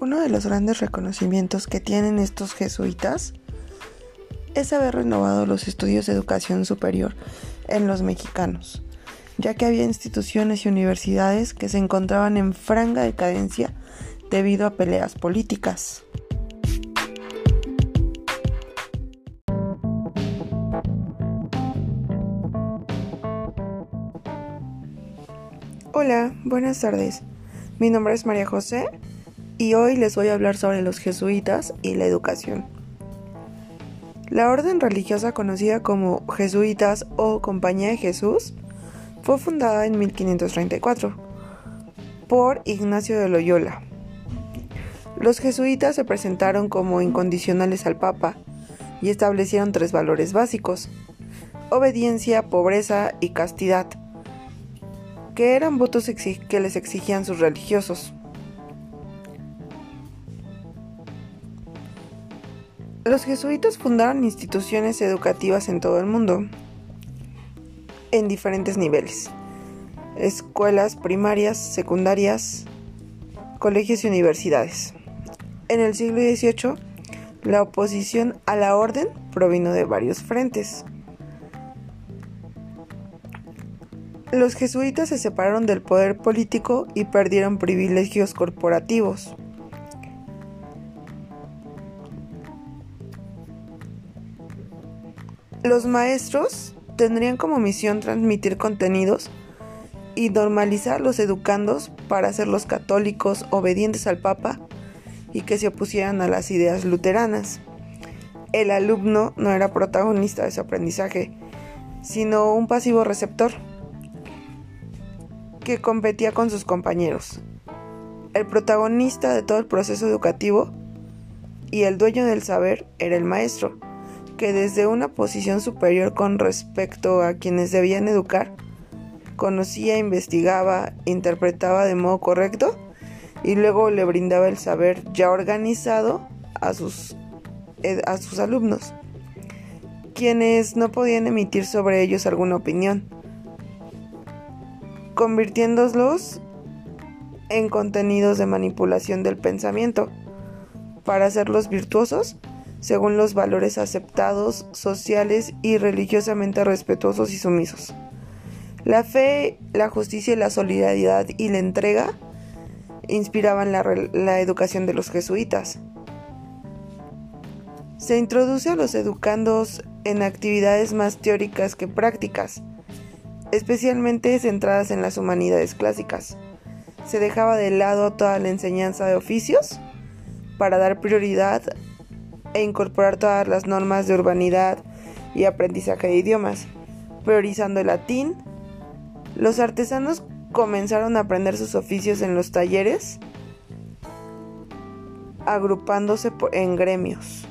Uno de los grandes reconocimientos que tienen estos jesuitas es haber renovado los estudios de educación superior en los mexicanos, ya que había instituciones y universidades que se encontraban en franga decadencia debido a peleas políticas. Hola, buenas tardes. Mi nombre es María José y hoy les voy a hablar sobre los jesuitas y la educación. La orden religiosa conocida como jesuitas o Compañía de Jesús fue fundada en 1534 por Ignacio de Loyola. Los jesuitas se presentaron como incondicionales al Papa y establecieron tres valores básicos, obediencia, pobreza y castidad, que eran votos que les exigían sus religiosos. Los jesuitas fundaron instituciones educativas en todo el mundo, en diferentes niveles. Escuelas primarias, secundarias, colegios y universidades. En el siglo XVIII, la oposición a la orden provino de varios frentes. Los jesuitas se separaron del poder político y perdieron privilegios corporativos. Los maestros tendrían como misión transmitir contenidos y normalizar los educandos para hacerlos católicos obedientes al Papa y que se opusieran a las ideas luteranas. El alumno no era protagonista de su aprendizaje, sino un pasivo receptor que competía con sus compañeros. El protagonista de todo el proceso educativo y el dueño del saber era el maestro que desde una posición superior con respecto a quienes debían educar, conocía, investigaba, interpretaba de modo correcto y luego le brindaba el saber ya organizado a sus, a sus alumnos, quienes no podían emitir sobre ellos alguna opinión, convirtiéndolos en contenidos de manipulación del pensamiento para hacerlos virtuosos según los valores aceptados, sociales y religiosamente respetuosos y sumisos. La fe, la justicia, la solidaridad y la entrega inspiraban la, la educación de los jesuitas. Se introduce a los educandos en actividades más teóricas que prácticas, especialmente centradas en las humanidades clásicas. Se dejaba de lado toda la enseñanza de oficios para dar prioridad e incorporar todas las normas de urbanidad y aprendizaje de idiomas, priorizando el latín. Los artesanos comenzaron a aprender sus oficios en los talleres, agrupándose en gremios.